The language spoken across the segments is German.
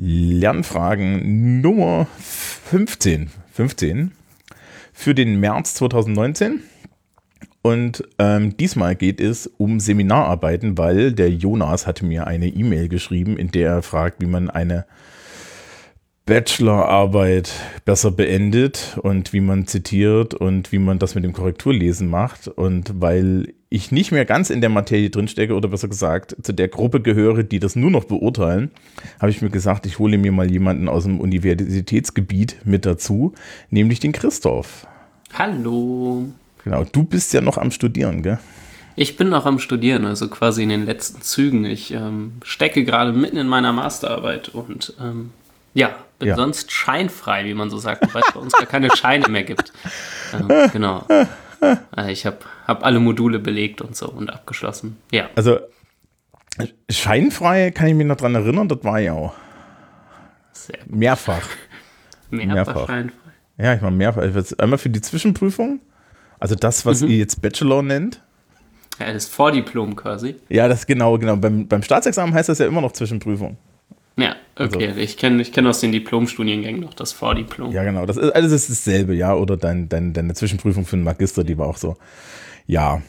Lernfragen Nummer 15. 15 für den März 2019. Und ähm, diesmal geht es um Seminararbeiten, weil der Jonas hatte mir eine E-Mail geschrieben, in der er fragt, wie man eine Bachelorarbeit besser beendet und wie man zitiert und wie man das mit dem Korrekturlesen macht. Und weil ich nicht mehr ganz in der Materie drinstecke oder besser gesagt zu der Gruppe gehöre, die das nur noch beurteilen, habe ich mir gesagt, ich hole mir mal jemanden aus dem Universitätsgebiet mit dazu, nämlich den Christoph. Hallo. Genau, du bist ja noch am Studieren, gell? Ich bin noch am Studieren, also quasi in den letzten Zügen. Ich ähm, stecke gerade mitten in meiner Masterarbeit und ähm, ja, bin ja. sonst scheinfrei, wie man so sagt, weil es bei uns gar keine Scheine mehr gibt. Ähm, genau. Äh, ich habe hab alle Module belegt und so und abgeschlossen. Ja. Also scheinfrei kann ich mich noch dran erinnern, das war ja auch. Sehr gut. Mehrfach. Mehrfach, mehrfach. scheinfrei. Ja, ich mache mehrfach. Einmal für die Zwischenprüfung, also das, was mhm. ihr jetzt Bachelor nennt. Ja, das Vordiplom quasi. Ja, das genau, genau. Beim, beim Staatsexamen heißt das ja immer noch Zwischenprüfung. Ja, okay. Also, ich kenne ich kenn aus den Diplomstudiengängen noch das Vordiplom. Ja, genau. Das ist, alles ist dasselbe, ja. Oder dein, dein, deine Zwischenprüfung für den Magister, die war auch so. Ja,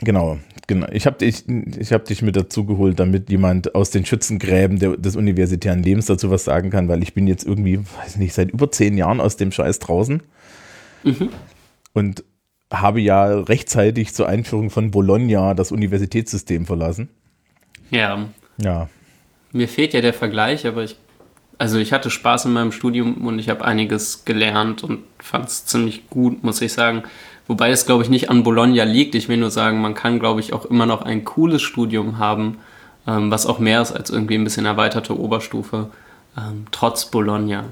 genau. genau. Ich habe dich, ich hab dich mit dazu geholt, damit jemand aus den Schützengräben der, des universitären Lebens dazu was sagen kann, weil ich bin jetzt irgendwie, weiß nicht, seit über zehn Jahren aus dem Scheiß draußen. Mhm. Und habe ja rechtzeitig zur Einführung von Bologna das Universitätssystem verlassen. Ja. Ja. Mir fehlt ja der Vergleich, aber ich, also ich hatte Spaß in meinem Studium und ich habe einiges gelernt und fand es ziemlich gut, muss ich sagen. Wobei es, glaube ich, nicht an Bologna liegt. Ich will nur sagen, man kann, glaube ich, auch immer noch ein cooles Studium haben, ähm, was auch mehr ist als irgendwie ein bisschen erweiterte Oberstufe, ähm, trotz Bologna.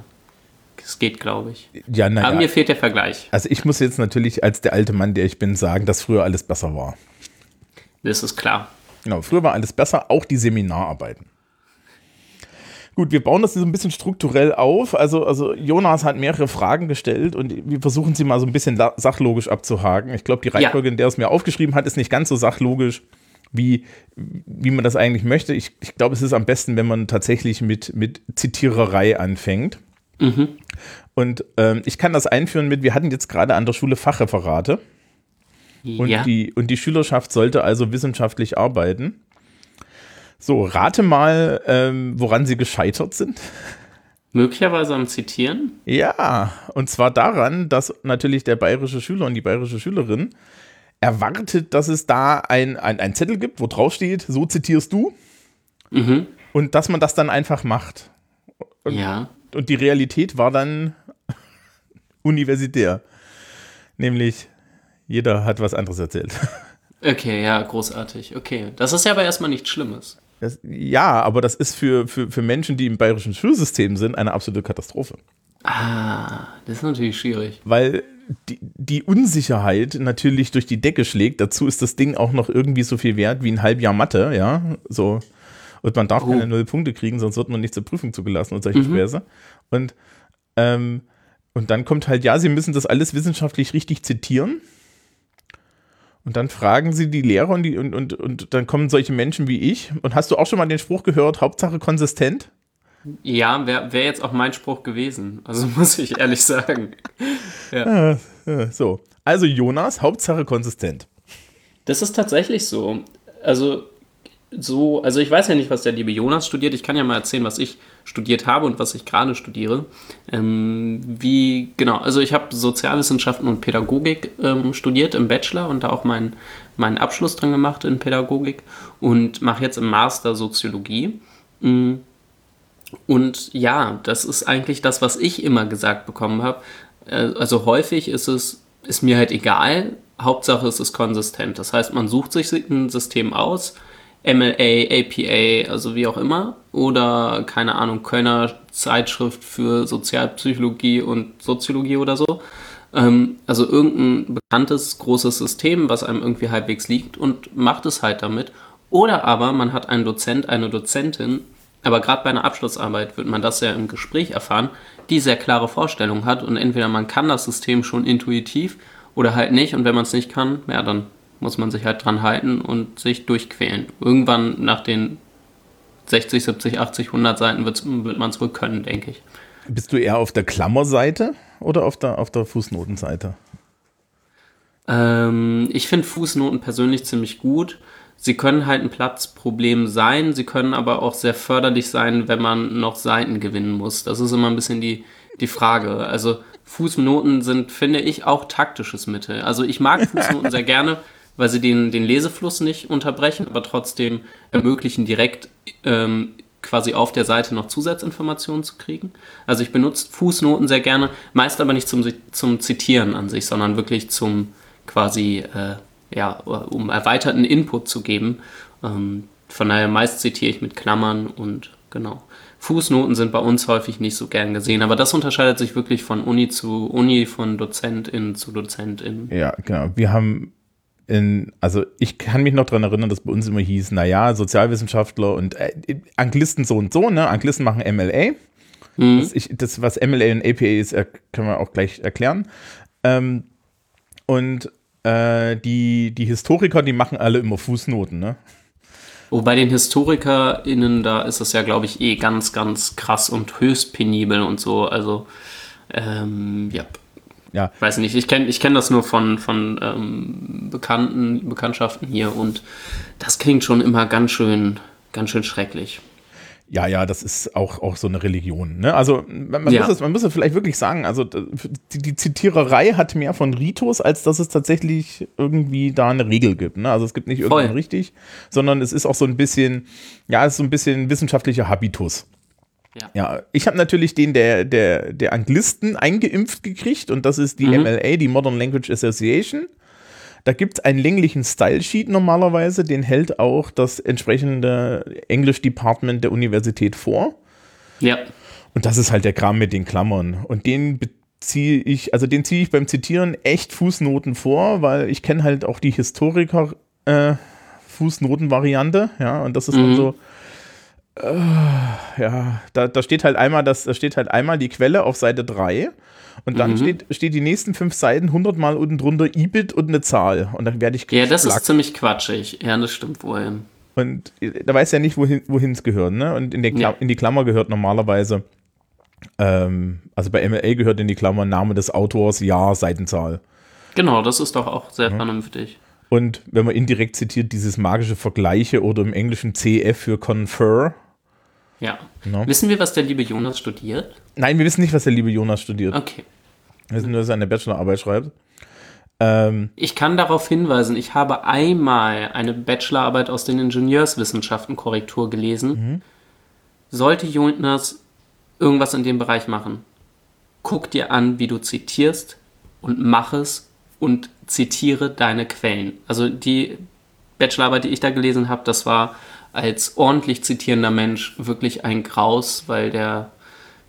Es geht, glaube ich. Ja, naja. Aber mir fehlt der Vergleich. Also ich muss jetzt natürlich als der alte Mann, der ich bin, sagen, dass früher alles besser war. Das ist klar. Genau, früher war alles besser, auch die Seminararbeiten. Gut, wir bauen das so ein bisschen strukturell auf. Also, also Jonas hat mehrere Fragen gestellt und wir versuchen sie mal so ein bisschen sachlogisch abzuhaken. Ich glaube, die Reihenfolge, ja. in der es mir aufgeschrieben hat, ist nicht ganz so sachlogisch, wie, wie man das eigentlich möchte. Ich, ich glaube, es ist am besten, wenn man tatsächlich mit, mit Zitiererei anfängt. Mhm. Und ähm, ich kann das einführen mit, wir hatten jetzt gerade an der Schule Fachreferate. Und, ja. die, und die Schülerschaft sollte also wissenschaftlich arbeiten. So, rate mal, ähm, woran sie gescheitert sind. Möglicherweise am Zitieren? Ja, und zwar daran, dass natürlich der bayerische Schüler und die bayerische Schülerin erwartet, dass es da ein, ein, ein Zettel gibt, wo drauf steht, so zitierst du. Mhm. Und dass man das dann einfach macht. Und, ja. Und die Realität war dann universitär. Nämlich, jeder hat was anderes erzählt. Okay, ja, großartig. Okay. Das ist ja aber erstmal nichts Schlimmes. Das, ja, aber das ist für, für, für Menschen, die im bayerischen Schulsystem sind, eine absolute Katastrophe. Ah, das ist natürlich schwierig. Weil die, die Unsicherheit natürlich durch die Decke schlägt. Dazu ist das Ding auch noch irgendwie so viel wert wie ein Halbjahr Mathe, ja. So. Und man darf oh. keine null Punkte kriegen, sonst wird man nicht zur Prüfung zugelassen und solche mhm. Späße. Und, ähm, und dann kommt halt, ja, sie müssen das alles wissenschaftlich richtig zitieren. Und dann fragen sie die Lehrer und, die, und, und, und dann kommen solche Menschen wie ich. Und hast du auch schon mal den Spruch gehört, Hauptsache konsistent? Ja, wäre wär jetzt auch mein Spruch gewesen. Also muss ich ehrlich sagen. Ja. Ja, so. Also Jonas, Hauptsache konsistent. Das ist tatsächlich so. Also so, also ich weiß ja nicht, was der liebe Jonas studiert. Ich kann ja mal erzählen, was ich studiert habe und was ich gerade studiere. Ähm, wie, genau, also ich habe Sozialwissenschaften und Pädagogik ähm, studiert im Bachelor und da auch meinen meinen Abschluss dran gemacht in Pädagogik und mache jetzt im Master Soziologie. Mm. Und ja, das ist eigentlich das, was ich immer gesagt bekommen habe. Äh, also häufig ist es, ist mir halt egal, Hauptsache es ist konsistent. Das heißt, man sucht sich ein System aus, MLA, APA, also wie auch immer, oder keine Ahnung, Kölner Zeitschrift für Sozialpsychologie und Soziologie oder so. Ähm, also irgendein bekanntes großes System, was einem irgendwie halbwegs liegt und macht es halt damit. Oder aber man hat einen Dozent, eine Dozentin, aber gerade bei einer Abschlussarbeit wird man das ja im Gespräch erfahren, die sehr klare Vorstellungen hat und entweder man kann das System schon intuitiv oder halt nicht und wenn man es nicht kann, ja, dann muss man sich halt dran halten und sich durchquälen. Irgendwann nach den 60, 70, 80, 100 Seiten wird, man es wohl können, denke ich. Bist du eher auf der Klammerseite oder auf der, auf der Fußnotenseite? Ähm, ich finde Fußnoten persönlich ziemlich gut. Sie können halt ein Platzproblem sein, sie können aber auch sehr förderlich sein, wenn man noch Seiten gewinnen muss. Das ist immer ein bisschen die, die Frage. Also Fußnoten sind, finde ich, auch taktisches Mittel. Also ich mag Fußnoten sehr gerne, weil sie den, den Lesefluss nicht unterbrechen, aber trotzdem ermöglichen, direkt ähm, quasi auf der Seite noch Zusatzinformationen zu kriegen. Also ich benutze Fußnoten sehr gerne, meist aber nicht zum, zum Zitieren an sich, sondern wirklich zum quasi äh, ja, um erweiterten Input zu geben. Ähm, von daher meist zitiere ich mit Klammern und genau. Fußnoten sind bei uns häufig nicht so gern gesehen, aber das unterscheidet sich wirklich von Uni zu Uni, von Dozentin zu Dozentin. Ja, genau. Wir haben in, also ich kann mich noch daran erinnern, dass bei uns immer hieß, naja, Sozialwissenschaftler und äh, Anglisten so und so, ne? Anglisten machen MLA. Mhm. Das, ich, das, was MLA und APA ist, können wir auch gleich erklären. Ähm, und äh, die, die Historiker, die machen alle immer Fußnoten, ne? Oh, bei den HistorikerInnen, da ist es ja, glaube ich, eh ganz, ganz krass und höchst penibel und so. Also, ähm, ja. Ja. Weiß nicht, ich kenne ich kenn das nur von, von ähm, Bekannten, Bekanntschaften hier und das klingt schon immer ganz schön, ganz schön schrecklich. Ja, ja, das ist auch, auch so eine Religion. Ne? Also man, man, ja. muss es, man muss es vielleicht wirklich sagen, also die, die, Zitiererei hat mehr von Ritus, als dass es tatsächlich irgendwie da eine Regel gibt. Ne? Also es gibt nicht irgendwann richtig, sondern es ist auch so ein bisschen, ja, es ist so ein bisschen wissenschaftlicher Habitus. Ja. ja, ich habe natürlich den der, der, der Anglisten eingeimpft gekriegt und das ist die mhm. MLA, die Modern Language Association. Da gibt es einen länglichen Style-Sheet normalerweise, den hält auch das entsprechende Englisch-Department der Universität vor. Ja. Und das ist halt der Kram mit den Klammern. Und den beziehe ich, also den ziehe ich beim Zitieren echt Fußnoten vor, weil ich kenne halt auch die Historiker äh, Fußnoten-Variante, ja, und das ist mhm. dann so, ja, da, da steht halt einmal das, da steht halt einmal die Quelle auf Seite 3 und dann mhm. steht, steht die nächsten fünf Seiten 100 Mal unten drunter IBIT und eine Zahl. Und dann werde ich. Ja, das ist ziemlich quatschig. Ja, das stimmt wohin. Und da weiß ja nicht, wohin es gehört. Ne? Und in, ja. in, die Klammer gehört normalerweise, ähm, also bei MLA gehört in die Klammer Name des Autors, Jahr, Seitenzahl. Genau, das ist doch auch sehr mhm. vernünftig. Und wenn man indirekt zitiert, dieses magische Vergleiche oder im Englischen CF für Confer, ja. No. Wissen wir, was der liebe Jonas studiert? Nein, wir wissen nicht, was der liebe Jonas studiert. Okay. Wir wissen nur, dass er eine Bachelorarbeit schreibt. Ähm, ich kann darauf hinweisen, ich habe einmal eine Bachelorarbeit aus den Ingenieurswissenschaften Korrektur gelesen. Mhm. Sollte Jonas irgendwas in dem Bereich machen, guck dir an, wie du zitierst und mach es und zitiere deine Quellen. Also die Bachelorarbeit, die ich da gelesen habe, das war als ordentlich zitierender Mensch wirklich ein Graus, weil der,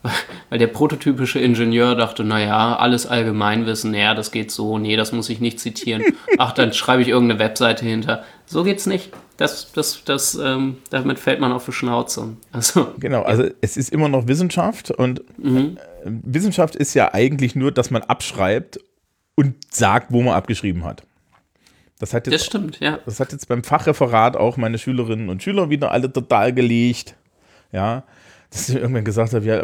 weil der prototypische Ingenieur dachte, naja, alles Allgemeinwissen, naja, das geht so, nee, das muss ich nicht zitieren. Ach, dann schreibe ich irgendeine Webseite hinter. So geht's nicht. Das, das, das, ähm, damit fällt man auf die Schnauze. Also, genau, also es ist immer noch Wissenschaft und mhm. Äh, Wissenschaft ist ja eigentlich nur, dass man abschreibt und sagt, wo man abgeschrieben hat. Das, hat jetzt, das stimmt, ja. Das hat jetzt beim Fachreferat auch meine Schülerinnen und Schüler wieder alle total gelegt. Ja, dass ich irgendwann gesagt habe, ja,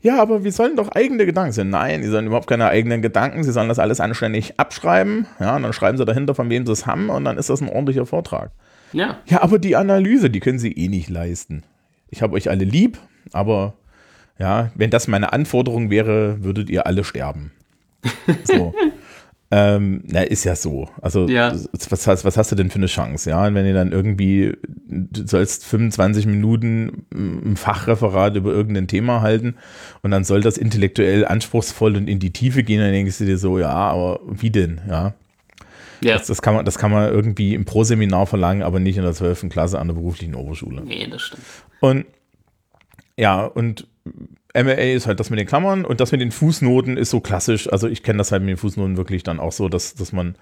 ja, aber wir sollen doch eigene Gedanken sein. Nein, die sollen überhaupt keine eigenen Gedanken, sie sollen das alles anständig abschreiben. Ja, und dann schreiben sie dahinter, von wem sie es haben, und dann ist das ein ordentlicher Vortrag. Ja. Ja, aber die Analyse, die können sie eh nicht leisten. Ich habe euch alle lieb, aber ja, wenn das meine Anforderung wäre, würdet ihr alle sterben. So. Ähm, na, ist ja so. Also, ja. Was, hast, was hast du denn für eine Chance? Ja, und wenn ihr dann irgendwie, du sollst 25 Minuten ein Fachreferat über irgendein Thema halten und dann soll das intellektuell anspruchsvoll und in die Tiefe gehen, dann denkst du dir so, ja, aber wie denn? Ja. Ja. Das, das, kann man, das kann man irgendwie im Pro-Seminar verlangen, aber nicht in der 12. Klasse an der beruflichen Oberschule. Nee, das stimmt. Und ja, und MLA ist halt das mit den Klammern und das mit den Fußnoten ist so klassisch. Also ich kenne das halt mit den Fußnoten wirklich dann auch so, dass, dass man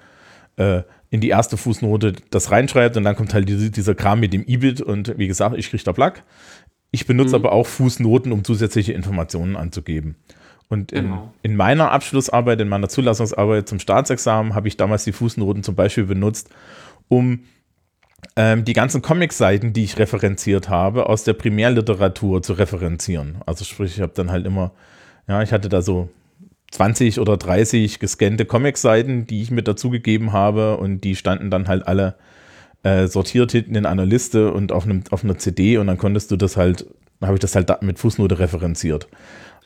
äh, in die erste Fußnote das reinschreibt und dann kommt halt diese, dieser Kram mit dem IBIT und wie gesagt, ich kriege da Plug. Ich benutze mhm. aber auch Fußnoten, um zusätzliche Informationen anzugeben. Und in, genau. in, meiner Abschlussarbeit, in meiner Zulassungsarbeit zum Staatsexamen habe ich damals die Fußnoten zum Beispiel benutzt, um ähm, die ganzen Comic-Seiten, die ich referenziert habe, aus der Primärliteratur zu referenzieren. Also sprich, ich habe dann halt immer, ja, ich hatte da so 20 oder 30 gescannte Comic-Seiten, die ich mit dazugegeben habe und die standen dann halt alle äh, sortiert hinten in einer Liste und auf, einem, auf einer CD und dann konntest du das halt, habe ich das halt mit Fußnote referenziert.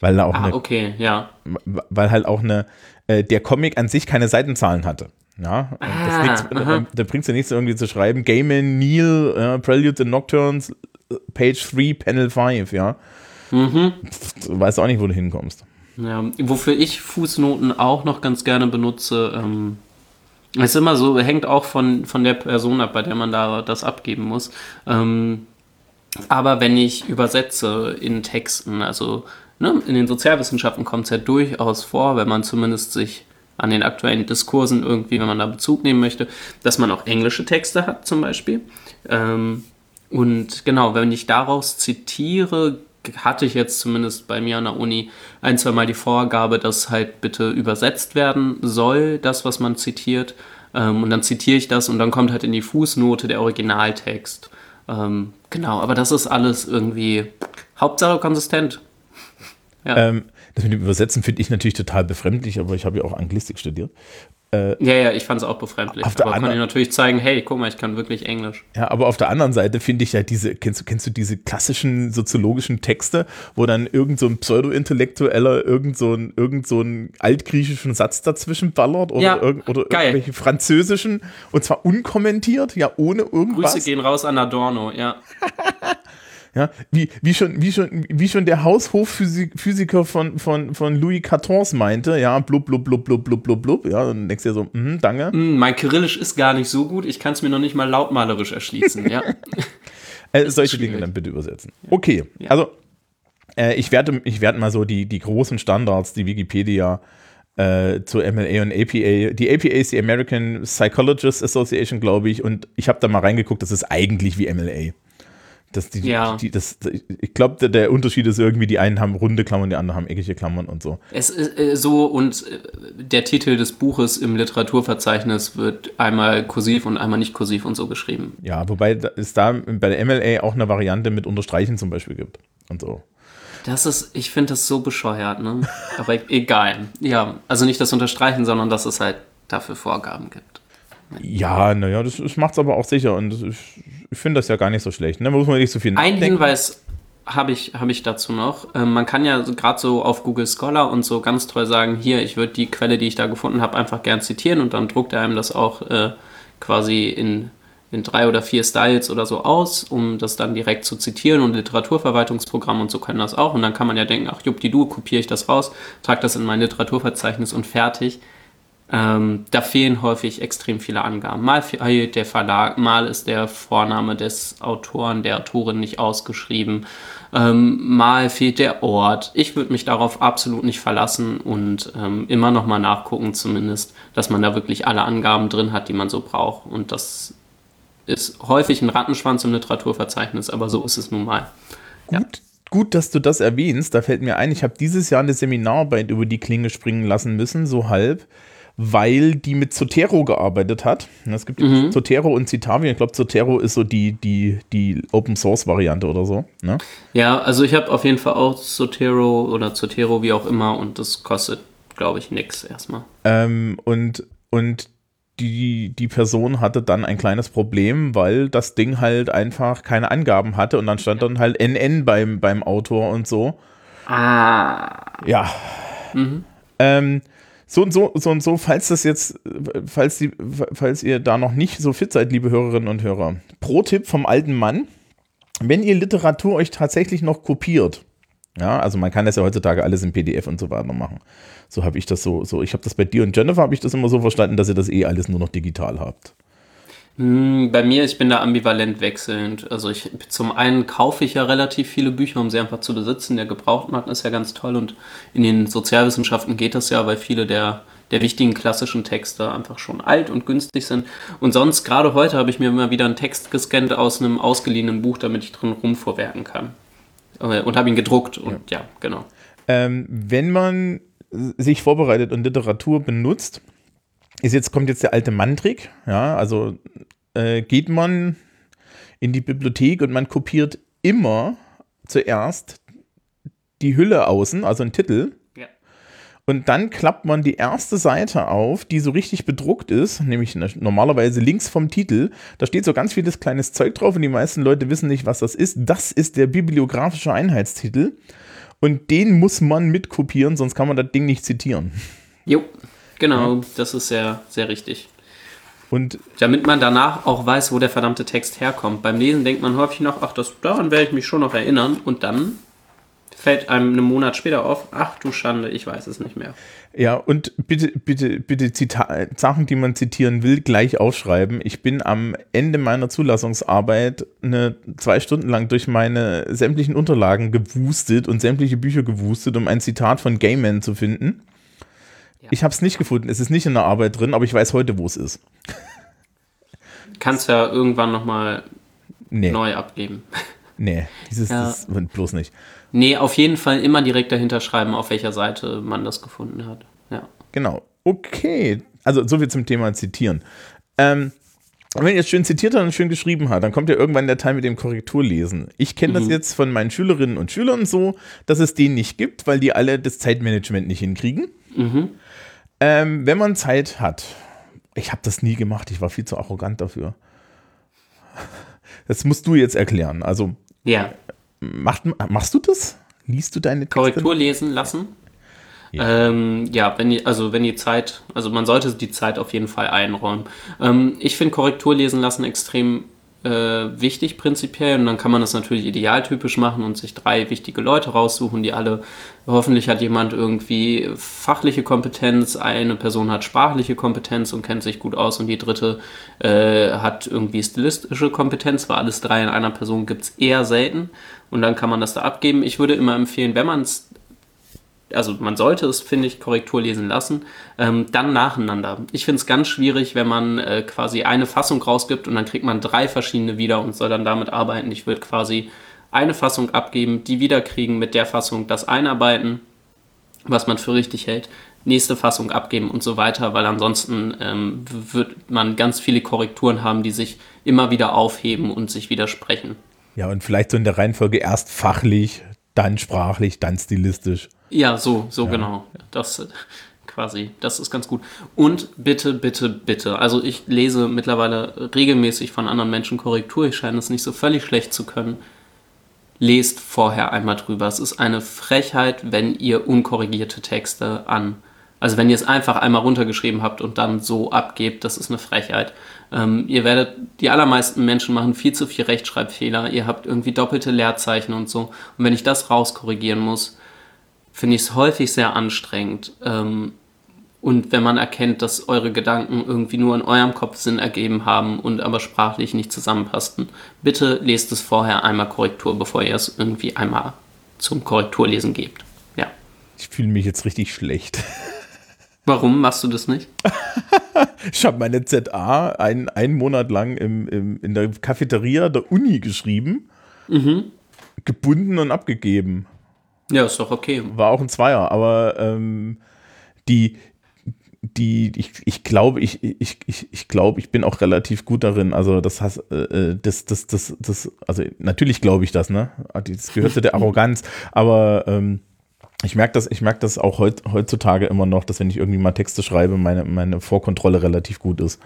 Weil da auch Ah, eine, okay, ja. weil halt auch eine, äh, der Comic an sich keine Seitenzahlen hatte. Ja, Ah, aha. da bringt es ja nichts irgendwie zu schreiben. Gaiman, Neil, äh, Prelude and Nocturnes, äh, Page 3, Panel 5, ja. Mhm. Du weißt auch nicht, wo du hinkommst. Ja, wofür ich Fußnoten auch noch ganz gerne benutze, ähm, ist immer so, hängt auch von, von der Person ab, bei der man da das abgeben muss. Ähm, aber wenn ich übersetze in Texten, also ne, in den Sozialwissenschaften kommt es ja durchaus vor, wenn man zumindest sich an den aktuellen Diskursen irgendwie, wenn man da Bezug nehmen möchte, dass man auch englische Texte hat zum Beispiel. Ähm, und genau, wenn ich daraus zitiere, hatte ich jetzt zumindest bei mir an der Uni ein, zwei Mal die Vorgabe, dass halt bitte übersetzt werden soll, das, was man zitiert. Ähm, und dann zitiere ich das und dann kommt halt in die Fußnote der Originaltext. Ähm, genau, aber das ist alles irgendwie Hauptsache konsistent. Ja. Ähm, das mit dem Übersetzen finde ich natürlich total befremdlich, aber ich habe ja auch Anglistik studiert. Ja, ja, ich fand es auch befremdlich. Auf der aber konnte anderen- ich natürlich zeigen, hey, guck mal, ich kann wirklich Englisch. Ja, aber auf der anderen Seite finde ich ja diese, kennst du, kennst du diese klassischen soziologischen Texte, wo dann irgend so ein Pseudo-Intellektueller irgend so ein, irgend so einen altgriechischen Satz dazwischen ballert oder, Ja, irgend, oder irgendwelche französischen und zwar unkommentiert, ja, ohne irgendwas. Grüße gehen raus an Adorno, ja. Ja, wie, wie, schon, wie, schon, wie schon der Haushofphysiker von, von, von Louis XIV meinte, ja, blub, blub, blub, blub, blub, blub, blub, ja, dann denkst du dir so, mhm, danke. Hm, mein Kyrillisch ist gar nicht so gut, ich kann es mir noch nicht mal lautmalerisch erschließen, ja. Äh, solche schwierig. Dinge dann bitte übersetzen. Okay, also äh, ich, werde, ich werde mal so die, die großen Standards, die Wikipedia äh, zu MLA und APA. Die APA ist die American Psychologist Association, glaube ich, und ich habe da mal reingeguckt, das ist eigentlich wie MLA. Das, die, Ja. die, das, ich glaube, der, der Unterschied ist irgendwie, die einen haben runde Klammern, die anderen haben eckige Klammern und so. Es ist äh, so und äh, der Titel des Buches im Literaturverzeichnis wird einmal kursiv und einmal nicht kursiv und so geschrieben. Ja, wobei es da bei der MLA auch eine Variante mit Unterstreichen zum Beispiel gibt und so. Das ist, ich finde das so bescheuert, ne? Aber egal. Ja, also nicht das Unterstreichen, sondern dass es halt dafür Vorgaben gibt. Ja, naja, das, das macht es aber auch sicher und das, ich, ich finde das ja gar nicht so schlecht. Ne? Muss man nicht so viel Ein nachdenken. Hinweis habe ich, hab ich dazu noch. Ähm, man kann ja gerade so auf Google Scholar und so ganz toll sagen, hier, ich würde die Quelle, die ich da gefunden habe, einfach gern zitieren und dann druckt er einem das auch äh, quasi in, in drei oder vier Styles oder so aus, um das dann direkt zu zitieren und Literaturverwaltungsprogramm und so können das auch. Und dann kann man ja denken, ach juppdidu, kopiere ich das raus, trage das in mein Literaturverzeichnis und fertig. Ähm, da fehlen häufig extrem viele Angaben. Mal fehlt der Verlag, mal ist der Vorname des Autoren, der Autorin nicht ausgeschrieben, ähm, mal fehlt der Ort. Ich würde mich darauf absolut nicht verlassen und ähm, immer noch mal nachgucken, zumindest, dass man da wirklich alle Angaben drin hat, die man so braucht. Und das ist häufig ein Rattenschwanz im Literaturverzeichnis, aber so ist es nun mal. Gut, gut, dass du das erwähnst. Da fällt mir ein, ich habe dieses Jahr eine Seminararbeit über die Klinge springen lassen müssen, so halb, weil die mit Zotero gearbeitet hat. Es gibt Mhm. Zotero und Citavi. Ich glaube, Zotero ist so die, die, die Open Source Variante oder so. Ne? Ja, also ich habe auf jeden Fall auch Zotero oder Zotero, wie auch immer, und das kostet, glaube ich, nix erstmal. Ähm, und und die, die Person hatte dann ein kleines Problem, weil das Ding halt einfach keine Angaben hatte und dann stand dann halt NN beim, beim Autor und so. Ah. Ja. Ähm, so und so, so und so, falls das jetzt, falls, die, falls ihr da noch nicht so fit seid, liebe Hörerinnen und Hörer. Pro-Tipp vom alten Mann, wenn ihr Literatur euch tatsächlich noch kopiert, ja, also man kann das ja heutzutage alles in PDF und so weiter machen. So habe ich das so, so, ich habe das bei dir und Jennifer habe ich das immer so verstanden, dass ihr das eh alles nur noch digital habt. Hm, Bei mir, ich bin da ambivalent wechselnd. Also ich zum einen kaufe ich ja relativ viele Bücher, um sie einfach zu besitzen. Der Gebrauchtmarkt ist ja ganz toll und in den Sozialwissenschaften geht das ja, weil viele der, der wichtigen klassischen Texte einfach schon alt und günstig sind. Und sonst, gerade heute, habe ich mir immer wieder einen Text gescannt aus einem ausgeliehenen Buch, damit ich drin rumvorwerken kann. Äh, Und habe ihn gedruckt und ja, genau. Ähm, wenn man sich vorbereitet und Literatur benutzt, ist jetzt, kommt jetzt der alte Mann-Trick, ja, also äh, geht man in die Bibliothek und man kopiert immer zuerst die Hülle außen, also einen Titel. Ja. Und dann klappt man die erste Seite auf, die so richtig bedruckt ist, nämlich normalerweise links vom Titel. Da steht so ganz vieles kleines Zeug drauf und die meisten Leute wissen nicht, was das ist. Das ist der bibliografische Einheitstitel. Und den muss man mitkopieren, sonst kann man das Ding nicht zitieren. Jo, genau, das ist sehr, sehr richtig. Und Damit man danach auch weiß, wo der verdammte Text herkommt. Beim Lesen denkt man häufig noch, ach, das, daran werde ich mich schon noch erinnern. Und dann fällt einem einen Monat später auf, ach du Schande, ich weiß es nicht mehr. Ja, und bitte, bitte, bitte Zita Sachen, die man zitieren will, gleich aufschreiben. Ich bin am Ende meiner Zulassungsarbeit eine, zwei Stunden lang durch meine sämtlichen Unterlagen gewustet und sämtliche Bücher gewustet, um ein Zitat von Gayman zu finden. Ja. Ich habe es nicht gefunden. Es ist nicht in der Arbeit drin, aber ich weiß heute, wo es ist. Kannst ja irgendwann nochmal nee. neu abgeben. Nee, dieses ja. das bloß nicht. Nee, auf jeden Fall immer direkt dahinter schreiben, auf welcher Seite man das gefunden hat. Ja. Genau. Okay. Also so viel zum Thema Zitieren. Ähm, wenn ihr jetzt schön zitiert hat und schön geschrieben hat, dann kommt ja irgendwann der Teil mit dem Korrekturlesen. Ich kenne mhm. das jetzt von meinen Schülerinnen und Schülern so, dass es den nicht gibt, weil die alle das Zeitmanagement nicht hinkriegen. Mhm. Ähm, wenn man Zeit hat, ich habe das nie gemacht, ich war viel zu arrogant dafür. Das musst du jetzt erklären. Also ja. Macht, machst du das? Liest du deine Texte? Korrektur lesen lassen? Ja. Ähm, ja, wenn die, also wenn die Zeit, also man sollte die Zeit auf jeden Fall einräumen. Ähm, ich finde Korrektur lesen lassen extrem äh, wichtig prinzipiell und dann kann man das natürlich idealtypisch machen und sich drei wichtige Leute raussuchen, die alle, hoffentlich hat jemand irgendwie fachliche Kompetenz, eine Person hat sprachliche Kompetenz und kennt sich gut aus und die dritte äh, hat irgendwie stilistische Kompetenz, weil alles drei in einer Person gibt es eher selten und dann kann man das da abgeben. Ich würde immer empfehlen, wenn man es also man sollte es, finde ich, Korrektur lesen lassen, ähm, dann nacheinander. Ich finde es ganz schwierig, wenn man äh, quasi eine Fassung rausgibt und dann kriegt man drei verschiedene wieder und soll dann damit arbeiten. Ich würde quasi eine Fassung abgeben, die wiederkriegen, mit der Fassung das einarbeiten, was man für richtig hält, nächste Fassung abgeben und so weiter, weil ansonsten ähm, wird man ganz viele Korrekturen haben, die sich immer wieder aufheben und sich widersprechen. Ja, und vielleicht so in der Reihenfolge erst fachlich, dann sprachlich, dann stilistisch. Ja, so, so ja. genau. Das quasi, das ist ganz gut. Und bitte, bitte, bitte. Also ich lese mittlerweile regelmäßig von anderen Menschen Korrektur. Ich scheine es nicht so völlig schlecht zu können. Lest vorher einmal drüber. Es ist eine Frechheit, wenn ihr unkorrigierte Texte an. Also wenn ihr es einfach einmal runtergeschrieben habt und dann so abgebt, das ist eine Frechheit. Ähm, ihr werdet, die allermeisten Menschen machen viel zu viel Rechtschreibfehler. Ihr habt irgendwie doppelte Leerzeichen und so. Und wenn ich das rauskorrigieren muss, finde ich es häufig sehr anstrengend. Ähm, und wenn man erkennt, dass eure Gedanken irgendwie nur in eurem Kopf Sinn ergeben haben und aber sprachlich nicht zusammenpassten, bitte lest es vorher einmal Korrektur, bevor ihr es irgendwie einmal zum Korrekturlesen gebt. Ja. Ich fühle mich jetzt richtig schlecht. Warum machst du das nicht? ich habe meine ZA einen, einen Monat lang im, im, in der Cafeteria der Uni geschrieben, mhm. gebunden und abgegeben. Ja, ist doch okay. War auch ein Zweier, aber ähm, die, die, ich, ich glaube, ich, ich, ich, ich glaube, ich bin auch relativ gut darin. Also das heißt, äh, das, das, das, das, also natürlich glaube ich das, ne? Das gehört zu der Arroganz, aber ähm, ich merke das, ich merke das auch heut, heutzutage immer noch, dass wenn ich irgendwie mal Texte schreibe, meine, meine Vorkontrolle relativ gut ist.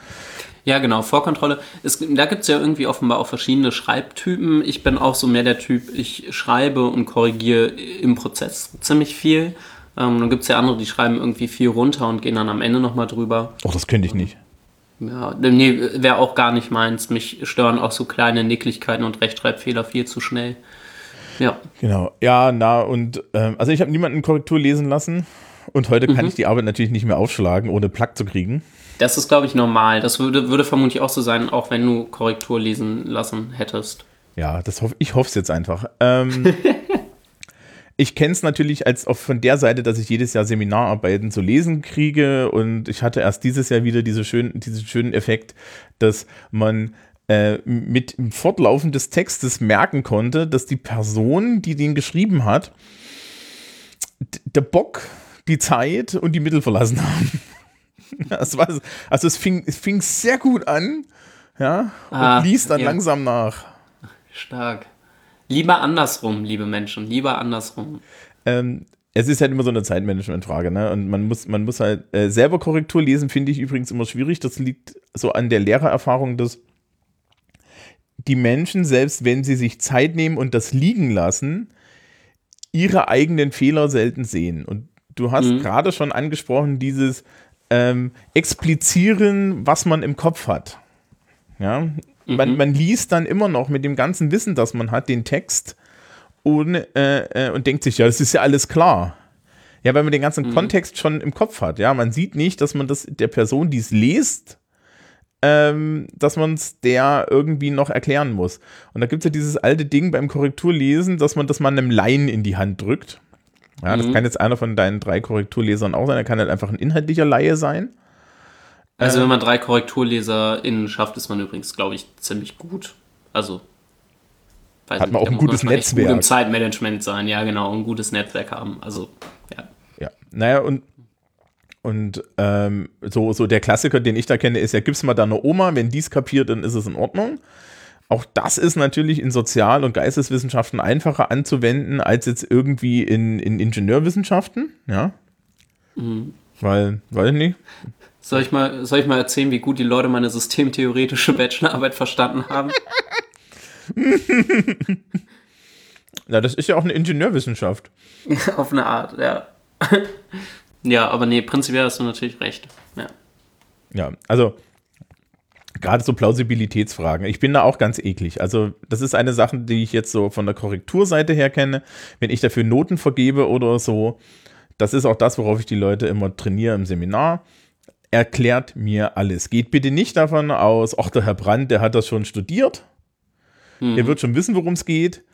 Ja, genau, Vorkontrolle. Es, da gibt es ja irgendwie offenbar auch verschiedene Schreibtypen. Ich bin auch so mehr der Typ, ich schreibe und korrigiere im Prozess ziemlich viel. Ähm, dann gibt es ja andere, die schreiben irgendwie viel runter und gehen dann am Ende nochmal drüber. Ach, das könnte ich nicht. Ja, nee, wäre auch gar nicht meins. Mich stören auch so kleine Nicklichkeiten und Rechtschreibfehler viel zu schnell. Ja. Genau. Ja, na, und ähm, also ich habe niemanden Korrektur lesen lassen und heute mhm. kann ich die Arbeit natürlich nicht mehr aufschlagen, ohne Plug zu kriegen. Das ist, glaube ich, normal. Das würde, würde vermutlich auch so sein, auch wenn du Korrektur lesen lassen hättest. Ja, das hoff, ich hoffe es jetzt einfach. Ähm, ich kenne es natürlich als auch von der Seite, dass ich jedes Jahr Seminararbeiten zu lesen kriege und ich hatte erst dieses Jahr wieder diese schönen, diesen schönen Effekt, dass man äh, mit dem Fortlaufen des Textes merken konnte, dass die Person, die den geschrieben hat, der Bock, die Zeit und die Mittel verlassen haben. Das war, also es fing, es fing sehr gut an, ja, und ah, liest dann ja. langsam nach. Stark. Lieber andersrum, liebe Menschen, lieber andersrum. Ähm, es ist halt immer so eine Zeitmanagement-Frage, ne? Und man muss, man muss halt äh, selber Korrektur lesen, finde ich übrigens immer schwierig. Das liegt so an der Lehrererfahrung, dass die Menschen, selbst wenn sie sich Zeit nehmen und das liegen lassen, ihre eigenen Fehler selten sehen. Und du hast mhm. gerade schon angesprochen, dieses ähm, Explizieren, was man im Kopf hat. Ja, mhm. man, man liest dann immer noch mit dem ganzen Wissen, das man hat, den Text und, äh, äh, und denkt sich, ja, das ist ja alles klar. Ja, weil man den ganzen mhm. Kontext schon im Kopf hat. Ja, man sieht nicht, dass man das der Person, die es liest, ähm, dass man es der irgendwie noch erklären muss. Und da gibt es ja dieses alte Ding beim Korrekturlesen, dass man das mal einem Laien in die Hand drückt. Ja, das mhm. kann jetzt einer von deinen drei Korrekturlesern auch sein. Er kann halt einfach ein inhaltlicher Laie sein. Also, wenn man drei KorrekturleserInnen schafft, ist man übrigens, glaube ich, ziemlich gut. Also, hat man auch ein gutes Netzwerk. Gut im Zeitmanagement sein, ja, genau, ein gutes Netzwerk haben. Also, ja. Ja, naja, und und ähm, so, so der Klassiker, den ich da kenne, ist ja, gib's mal deiner Oma, wenn dies kapiert, dann ist es in Ordnung. Auch das ist natürlich in Sozial- und Geisteswissenschaften einfacher anzuwenden als jetzt irgendwie in, in Ingenieurwissenschaften, ja. Mhm. Weil, weiß ich nicht. Soll ich, mal, soll ich mal erzählen, wie gut die Leute meine systemtheoretische Bachelorarbeit verstanden haben? Na, das ist ja auch eine Ingenieurwissenschaft. Auf eine Art, ja. Ja, aber nee, prinzipiell hast du natürlich recht. Ja, ja also gerade so Plausibilitätsfragen. Ich bin da auch ganz eklig. Also, das ist eine Sache, die ich jetzt so von der Korrekturseite her kenne. Wenn ich dafür Noten vergebe oder so, das ist auch das, worauf ich die Leute immer trainiere im Seminar. Erklärt mir alles. Geht bitte nicht davon aus, ach, der Herr Brandt, der hat das schon studiert. Mhm. Er wird schon wissen, worum es geht.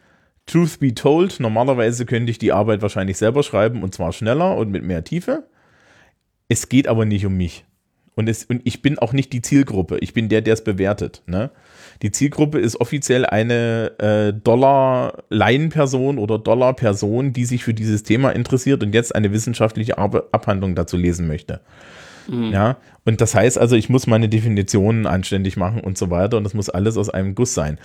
Truth be told, normalerweise könnte ich die Arbeit wahrscheinlich selber schreiben und zwar schneller und mit mehr Tiefe. Es geht aber nicht um mich. Und, es, und ich bin auch nicht die Zielgruppe. Ich bin der, der es bewertet. Ne? Die Zielgruppe ist offiziell eine äh, Dollar-Laienperson oder Dollar-Person, die sich für dieses Thema interessiert und jetzt eine wissenschaftliche Ab Abhandlung dazu lesen möchte. Mhm. Ja, und das heißt also, ich muss meine Definitionen anständig machen und so weiter und das muss alles aus einem Guss sein.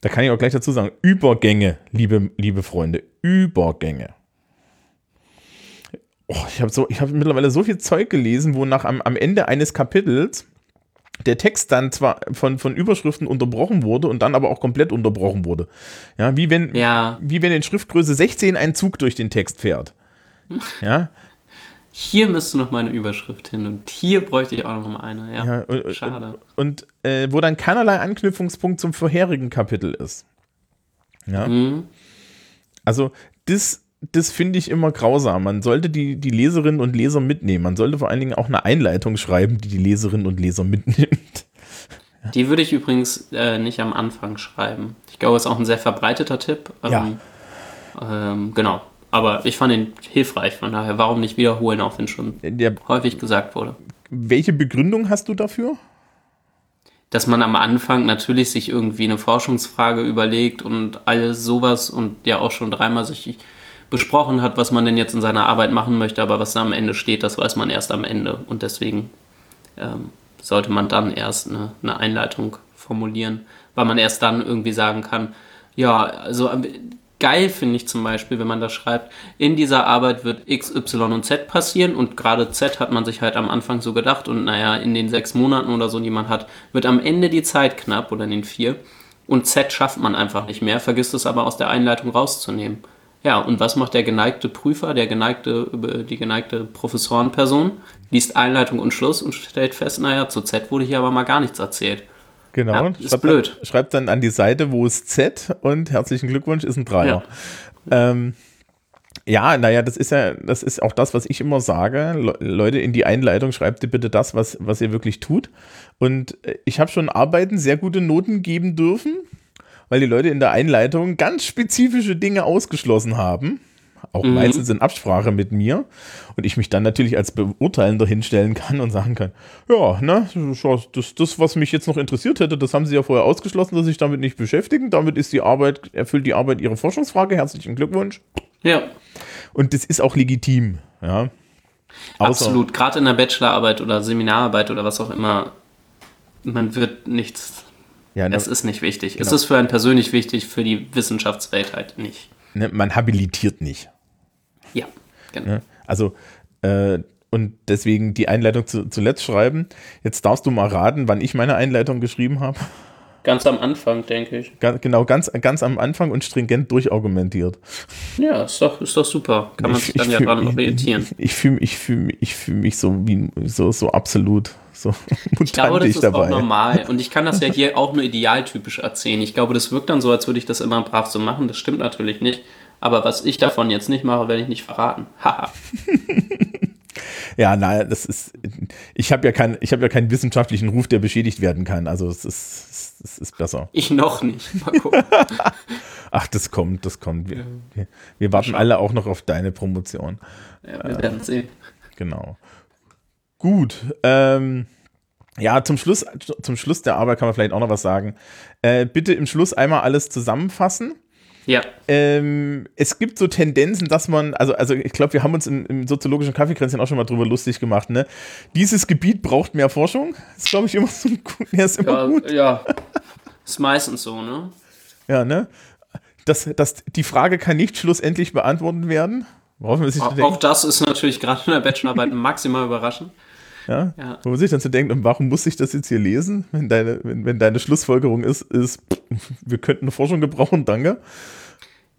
Da kann ich auch gleich dazu sagen, Übergänge, liebe, liebe Freunde, Übergänge. Oh, ich habe so, ich mittlerweile so viel Zeug gelesen, wo nach am, am Ende eines Kapitels der Text dann zwar von, von Überschriften unterbrochen wurde und dann aber auch komplett unterbrochen wurde. Ja, wie wenn, ja. wie wenn in Schriftgröße 16 ein Zug durch den Text fährt. Ja, hier müsste noch mal eine Überschrift hin und hier bräuchte ich auch noch mal eine. Ja, ja und, schade. Und, und äh, wo dann keinerlei Anknüpfungspunkt zum vorherigen Kapitel ist. Ja. Mhm. Also, das, das finde ich immer grausam. Man sollte die, die Leserinnen und Leser mitnehmen. Man sollte vor allen Dingen auch eine Einleitung schreiben, die die Leserinnen und Leser mitnimmt. Die würde ich übrigens äh, nicht am Anfang schreiben. Ich glaube, es ist auch ein sehr verbreiteter Tipp. Ähm, ja. Ähm, genau. Aber ich fand ihn hilfreich, von daher, warum nicht wiederholen, auch wenn schon Der, häufig gesagt wurde. Welche Begründung hast du dafür? Dass man am Anfang natürlich sich irgendwie eine Forschungsfrage überlegt und alles sowas und ja auch schon dreimal sich besprochen hat, was man denn jetzt in seiner Arbeit machen möchte, aber was da am Ende steht, das weiß man erst am Ende. Und deswegen ähm, sollte man dann erst eine, eine Einleitung formulieren, weil man erst dann irgendwie sagen kann, ja, also geil finde ich zum Beispiel, wenn man da schreibt, in dieser Arbeit wird X, Y und Z passieren und gerade Z hat man sich halt am Anfang so gedacht und naja, in den sechs Monaten oder so, die man hat, wird am Ende die Zeit knapp oder in den vier und Z schafft man einfach nicht mehr, vergisst es aber aus der Einleitung rauszunehmen. Ja, und was macht der geneigte Prüfer, der geneigte, die geneigte Professorenperson? Liest Einleitung und Schluss und stellt fest, naja, zu Z wurde hier aber mal gar nichts erzählt. Genau. Ja, ist schreibt blöd. Dann, schreibt dann an die Seite, wo es Z und herzlichen Glückwunsch ist ein Dreier. Ja. Ähm, ja, naja, das ist ja, das ist auch das, was ich immer sage. Le Leute, in die Einleitung schreibt ihr bitte das, was, was ihr wirklich tut. Und äh, ich habe schon Arbeiten sehr gute Noten geben dürfen, weil die Leute in der Einleitung ganz spezifische Dinge ausgeschlossen haben auch mhm. meistens in Absprache mit mir und ich mich dann natürlich als Beurteilender hinstellen kann und sagen kann, ja, ne, das, das, was mich jetzt noch interessiert hätte, das haben sie ja vorher ausgeschlossen, dass sich damit nicht beschäftigen. Damit ist die Arbeit, erfüllt die Arbeit ihre Forschungsfrage. Herzlichen Glückwunsch. Ja. Und das ist auch legitim, ja. Außer Absolut, gerade in der Bachelorarbeit oder Seminararbeit oder was auch immer, man wird nichts Ja, ne, es ist nicht wichtig. Genau. Es ist für einen persönlich wichtig, für die Wissenschaftswelt halt nicht. Ne, man habilitiert nicht. Ja, genau. Also, äh, und deswegen die Einleitung zu, zuletzt schreiben. Jetzt darfst du mal raten, wann ich meine Einleitung geschrieben habe. Ganz am Anfang, denke ich. Ganz, genau, ganz, ganz am Anfang und stringent durchargumentiert. Ja, ist doch, ist doch super. Kann man sich dann ja fühl, dran orientieren. Ich, ich fühle ich fühl, ich fühl mich so wie so, so absolut so ich glaube, das ist dabei. auch normal. Und ich kann das ja hier auch nur idealtypisch erzählen. Ich glaube, das wirkt dann so, als würde ich das immer brav so machen. Das stimmt natürlich nicht. Aber was ich davon jetzt nicht mache, werde ich nicht verraten. Haha. Ja, nein, das ist. Ich habe ja, kein, hab ja keinen wissenschaftlichen Ruf, der beschädigt werden kann. Also es ist, es ist besser. Ich noch nicht. Mal gucken. Ach, das kommt, das kommt. Wir, wir, wir warten alle auch noch auf deine Promotion. Ja, wir werden sehen. Genau. Gut. Ähm, ja, zum Schluss, zum Schluss der Arbeit kann man vielleicht auch noch was sagen. Äh, bitte im Schluss einmal alles zusammenfassen. Ja. Ähm, es gibt so Tendenzen, dass man, also, also ich glaube, wir haben uns im, im soziologischen Kaffeekränzchen auch schon mal drüber lustig gemacht, ne? Dieses Gebiet braucht mehr Forschung. Das ist, glaube ich, immer so ja, ist immer ja, gut. Ja. Ist meistens so, ne? Ja, ne? Das, das, die Frage kann nicht schlussendlich beantwortet werden. Worauf man sich auch, auch das ist natürlich gerade in der Bachelorarbeit maximal überraschend. Ja? ja. Wo man sich dann so denkt, warum muss ich das jetzt hier lesen, wenn deine, wenn, wenn deine Schlussfolgerung ist, ist, wir könnten eine Forschung gebrauchen, danke.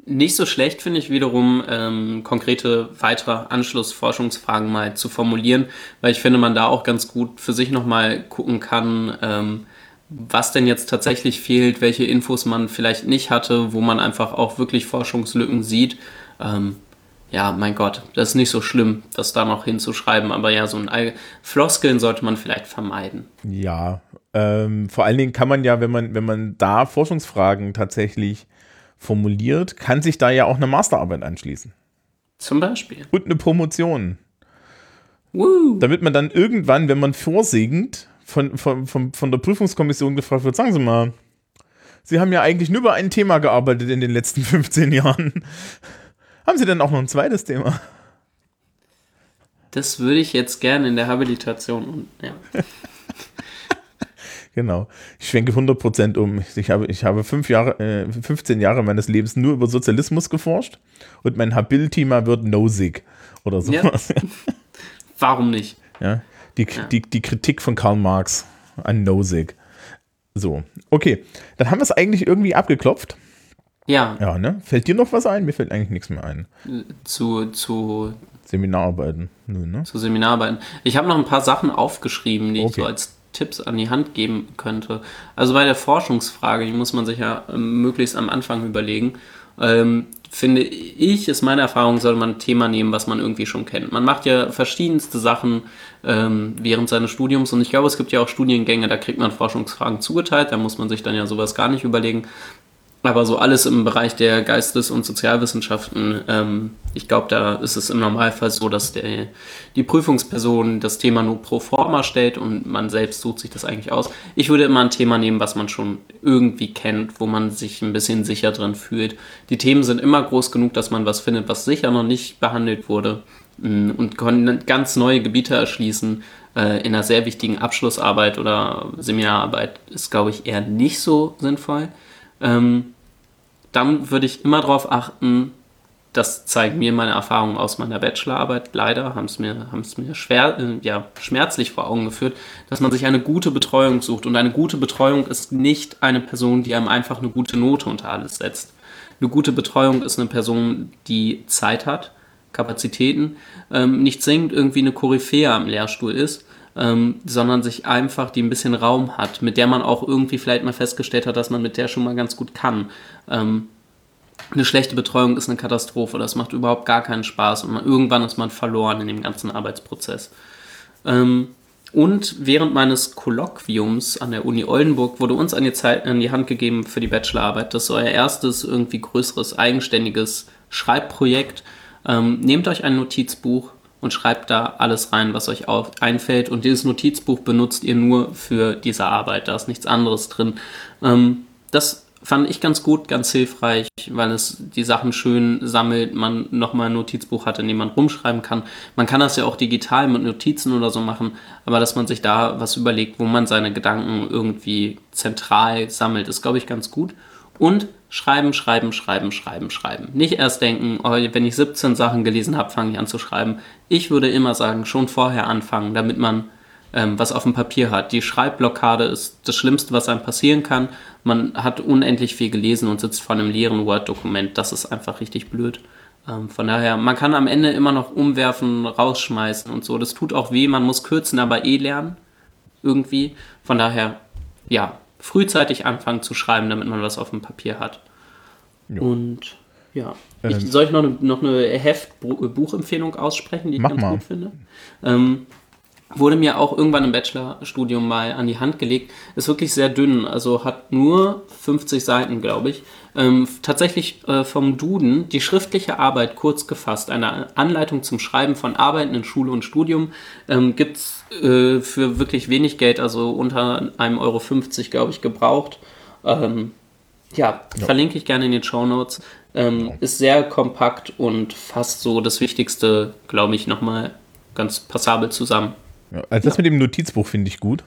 Nicht so schlecht finde ich wiederum, ähm, konkrete weitere Anschlussforschungsfragen mal zu formulieren, weil ich finde, man da auch ganz gut für sich nochmal gucken kann, ähm, was denn jetzt tatsächlich fehlt, welche Infos man vielleicht nicht hatte, wo man einfach auch wirklich Forschungslücken sieht. Ähm, ja, mein Gott, das ist nicht so schlimm, das da noch hinzuschreiben, aber ja, so ein All Floskeln sollte man vielleicht vermeiden. Ja, ähm, vor allen Dingen kann man ja, wenn man, wenn man da Forschungsfragen tatsächlich formuliert, kann sich da ja auch eine Masterarbeit anschließen. Zum Beispiel. Und eine Promotion. Woo. Damit man dann irgendwann, wenn man vorsingt, von, von, von, von der Prüfungskommission gefragt wird, sagen Sie mal, Sie haben ja eigentlich nur über ein Thema gearbeitet in den letzten 15 Jahren. Haben Sie denn auch noch ein zweites Thema? Das würde ich jetzt gerne in der Habilitation. Ja. genau. Ich schwenke 100% um. Ich habe, ich habe fünf Jahre, äh, 15 Jahre meines Lebens nur über Sozialismus geforscht und mein Habil-Thema wird Nosig oder sowas. Ja. Warum nicht? Ja. Die, ja. Die, die Kritik von Karl Marx an Nosig. So, okay. Dann haben wir es eigentlich irgendwie abgeklopft. Ja. Ja, ne? Fällt dir noch was ein? Mir fällt eigentlich nichts mehr ein. Zu, zu Seminararbeiten. Nö, ne? Zu Seminararbeiten. Ich habe noch ein paar Sachen aufgeschrieben, die okay. ich so als Tipps an die Hand geben könnte. Also bei der Forschungsfrage, die muss man sich ja ähm, möglichst am Anfang überlegen. Ähm, finde ich, ist meine Erfahrung, sollte man ein Thema nehmen, was man irgendwie schon kennt. Man macht ja verschiedenste Sachen ähm, während seines Studiums und ich glaube, es gibt ja auch Studiengänge, da kriegt man Forschungsfragen zugeteilt, da muss man sich dann ja sowas gar nicht überlegen. Aber so alles im Bereich der Geistes- und Sozialwissenschaften, ähm, ich glaube, da ist es im Normalfall so, dass der, die Prüfungsperson das Thema nur pro forma stellt und man selbst sucht sich das eigentlich aus. Ich würde immer ein Thema nehmen, was man schon irgendwie kennt, wo man sich ein bisschen sicher drin fühlt. Die Themen sind immer groß genug, dass man was findet, was sicher noch nicht behandelt wurde mm, und können ganz neue Gebiete erschließen. Äh, in einer sehr wichtigen Abschlussarbeit oder Seminararbeit ist, glaube ich, eher nicht so sinnvoll. Ähm, dann würde ich immer darauf achten, das zeigen mir meine Erfahrungen aus meiner Bachelorarbeit. Leider haben es mir, haben es mir schwer, äh, ja, schmerzlich vor Augen geführt, dass man sich eine gute Betreuung sucht. Und eine gute Betreuung ist nicht eine Person, die einem einfach eine gute Note unter alles setzt. Eine gute Betreuung ist eine Person, die Zeit hat, Kapazitäten, ähm, nicht zwingend irgendwie eine Koryphäe am Lehrstuhl ist, ähm, sondern sich einfach die ein bisschen Raum hat, mit der man auch irgendwie vielleicht mal festgestellt hat, dass man mit der schon mal ganz gut kann. Ähm, eine schlechte Betreuung ist eine Katastrophe, das macht überhaupt gar keinen Spaß und man, irgendwann ist man verloren in dem ganzen Arbeitsprozess. Ähm, und während meines Kolloquiums an der Uni Oldenburg wurde uns an die, Zeit, an die Hand gegeben für die Bachelorarbeit. Das ist euer erstes irgendwie größeres eigenständiges Schreibprojekt. Ähm, nehmt euch ein Notizbuch, und schreibt da alles rein, was euch einfällt. Und dieses Notizbuch benutzt ihr nur für diese Arbeit. Da ist nichts anderes drin. Ähm, das fand ich ganz gut, ganz hilfreich, weil es die Sachen schön sammelt, man nochmal ein Notizbuch hat, in dem man rumschreiben kann. Man kann das ja auch digital mit Notizen oder so machen, aber dass man sich da was überlegt, wo man seine Gedanken irgendwie zentral sammelt, ist, glaube ich, ganz gut. Und schreiben, schreiben, schreiben, schreiben, schreiben. Nicht erst denken, oh, wenn ich 17 Sachen gelesen habe, fange ich an zu schreiben. Ich würde immer sagen, schon vorher anfangen, damit man ähm, was auf dem Papier hat. Die Schreibblockade ist das Schlimmste, was einem passieren kann. Man hat unendlich viel gelesen und sitzt vor einem leeren Word-Dokument. Das ist einfach richtig blöd. Ähm, von daher, man kann am Ende immer noch umwerfen, rausschmeißen und so. Das tut auch weh, man muss kürzen, aber eh lernen. Irgendwie. Von daher, ja, frühzeitig anfangen zu schreiben, damit man was auf dem Papier hat. Jo. Und ja. Ich, ähm, soll ich noch eine, noch eine Heft-Buchempfehlung aussprechen, die ich ganz mal. gut finde? Ähm, wurde mir auch irgendwann im Bachelorstudium mal an die Hand gelegt. Ist wirklich sehr dünn, also hat nur 50 Seiten, glaube ich. Ähm, tatsächlich äh, vom Duden die schriftliche Arbeit kurz gefasst, eine Anleitung zum Schreiben von Arbeiten in Schule und Studium ähm, gibt es äh, für wirklich wenig Geld, also unter einem Euro 50, glaube ich, gebraucht. Ähm, ja, ja, verlinke ich gerne in den Show Notes. Ähm. Ist sehr kompakt und fasst so das Wichtigste, glaube ich, nochmal ganz passabel zusammen. Also das ja. mit dem Notizbuch finde ich gut.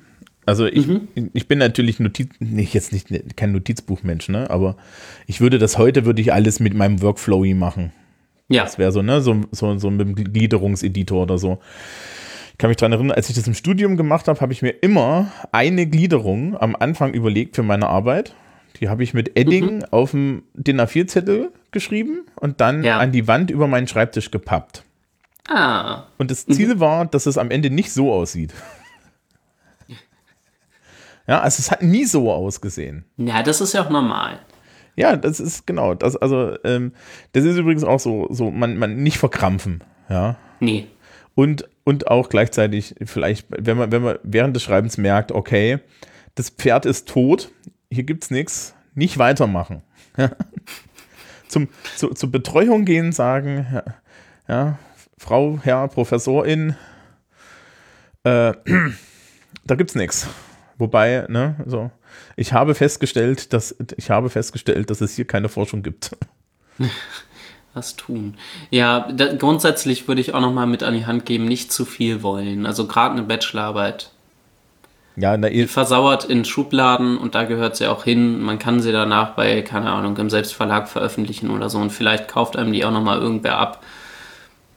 Also ich, mhm. ich bin natürlich Notiz, nicht jetzt nicht kein Notizbuchmensch, ne? Aber ich würde das heute würde ich alles mit meinem Workflowy machen. Ja. Das wäre so, ne? So, so, so mit dem Gliederungseditor oder so. Ich kann mich daran erinnern, als ich das im Studium gemacht habe, habe ich mir immer eine Gliederung am Anfang überlegt für meine Arbeit. Die habe ich mit Edding mhm. auf dem DIN A4-Zettel geschrieben und dann ja. an die Wand über meinen Schreibtisch gepappt. Ah. Und das Ziel mhm. war, dass es am Ende nicht so aussieht. Ja, also es hat nie so ausgesehen. Ja, das ist ja auch normal. Ja, das ist genau. Das, also, ähm, das ist übrigens auch so, so man, man nicht verkrampfen. Ja. Nee. Und, und auch gleichzeitig vielleicht, wenn man, wenn man während des Schreibens merkt, okay, das Pferd ist tot, hier gibt es nichts, nicht weitermachen. Zum, zu, zur Betreuung gehen, sagen, ja, ja Frau, Herr, Professorin, äh, da gibt's nichts. Wobei, ne, so, ich habe festgestellt, dass ich habe festgestellt, dass es hier keine Forschung gibt. Was tun? Ja, da, grundsätzlich würde ich auch noch mal mit an die Hand geben, nicht zu viel wollen. Also gerade eine Bachelorarbeit. Ja, na, die versauert in Schubladen und da gehört sie auch hin. Man kann sie danach bei, keine Ahnung, im Selbstverlag veröffentlichen oder so und vielleicht kauft einem die auch noch mal irgendwer ab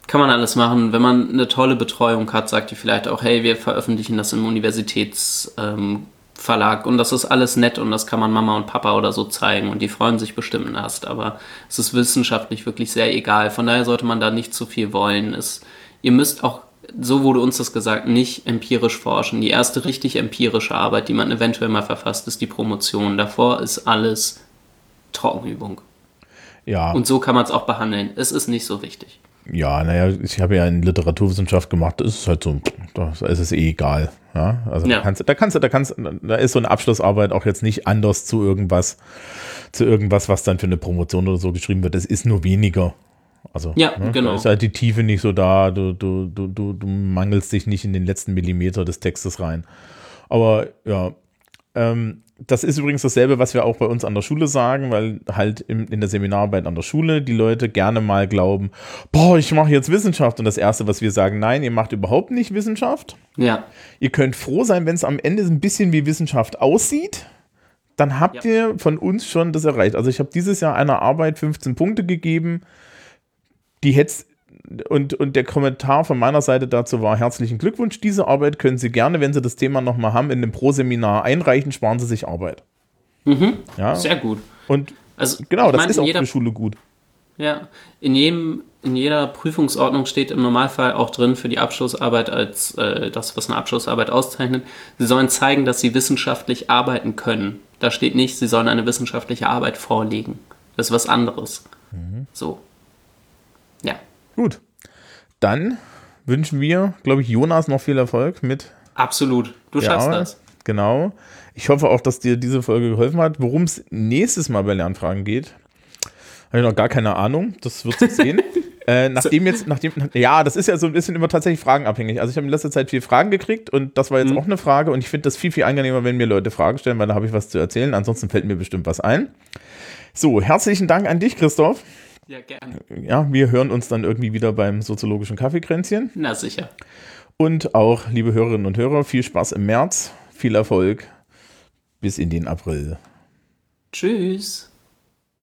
kann man alles machen. Wenn man eine tolle Betreuung hat, sagt die vielleicht auch, hey, wir veröffentlichen das im Universitätsverlag ähm, und das ist alles nett und das kann man Mama und Papa oder so zeigen und die freuen sich bestimmt erst. Aber es ist wissenschaftlich wirklich sehr egal. Von daher sollte man da nicht zu viel wollen. Es, ihr müsst auch, so wurde uns das gesagt, nicht empirisch forschen. Die erste richtig empirische Arbeit, die man eventuell mal verfasst, ist die Promotion. Davor ist alles Trockenübung. Ja. Und so kann man es auch behandeln. Es ist nicht so wichtig. Ja, naja, ich habe ja in Literaturwissenschaft gemacht, das ist halt so, da ist es eh egal. Ja, also ja. Da, kannst, da kannst du, da kannst, da ist so eine Abschlussarbeit auch jetzt nicht anders zu irgendwas, zu irgendwas, was dann für eine Promotion oder so geschrieben wird. Es ist nur weniger. Also, ja, ne, genau. Da ist halt die Tiefe nicht so da, du, du, du, du, du mangelst dich nicht in den letzten Millimeter des Textes rein. Aber ja, ähm, das ist übrigens dasselbe, was wir auch bei uns an der Schule sagen, weil halt in, in der Seminararbeit an der Schule die Leute gerne mal glauben, boah, ich mache jetzt Wissenschaft. Und das Erste, was wir sagen, nein, ihr macht überhaupt nicht Wissenschaft. Ja. Ihr könnt froh sein, wenn es am Ende ein bisschen wie Wissenschaft aussieht. Dann habt ja. ihr von uns schon das erreicht. Also ich habe dieses Jahr einer Arbeit 15 Punkte gegeben. Die hätte und, und der Kommentar von meiner Seite dazu war: Herzlichen Glückwunsch, diese Arbeit können Sie gerne, wenn Sie das Thema nochmal haben, in dem Pro-Seminar einreichen, sparen Sie sich Arbeit. Mhm. Ja. Sehr gut. Und also, genau, das meine, ist auch jeder, für Schule gut. Ja, in, jedem, in jeder Prüfungsordnung steht im Normalfall auch drin für die Abschlussarbeit als äh, das, was eine Abschlussarbeit auszeichnet. Sie sollen zeigen, dass sie wissenschaftlich arbeiten können. Da steht nicht, sie sollen eine wissenschaftliche Arbeit vorlegen. Das ist was anderes. Mhm. So. Ja. Gut. Dann wünschen wir, glaube ich, Jonas noch viel Erfolg mit. Absolut. Du schaffst Arbeit. das. Genau. Ich hoffe auch, dass dir diese Folge geholfen hat. Worum es nächstes Mal bei Lernfragen geht, habe ich noch gar keine Ahnung. Das wird sich sehen. Äh, nachdem jetzt, nachdem, ja, das ist ja so ein bisschen immer tatsächlich fragenabhängig. Also ich habe in letzter Zeit viel Fragen gekriegt und das war jetzt Mhm. auch eine Frage und ich finde das viel, viel angenehmer, wenn mir Leute Fragen stellen, weil da habe ich was zu erzählen. Ansonsten fällt mir bestimmt was ein. So, herzlichen Dank an dich, Christoph. Ja, gerne. Ja, wir hören uns dann irgendwie wieder beim soziologischen Kaffeekränzchen. Na sicher. Und auch, liebe Hörerinnen und Hörer, viel Spaß im März, viel Erfolg bis in den April. Tschüss.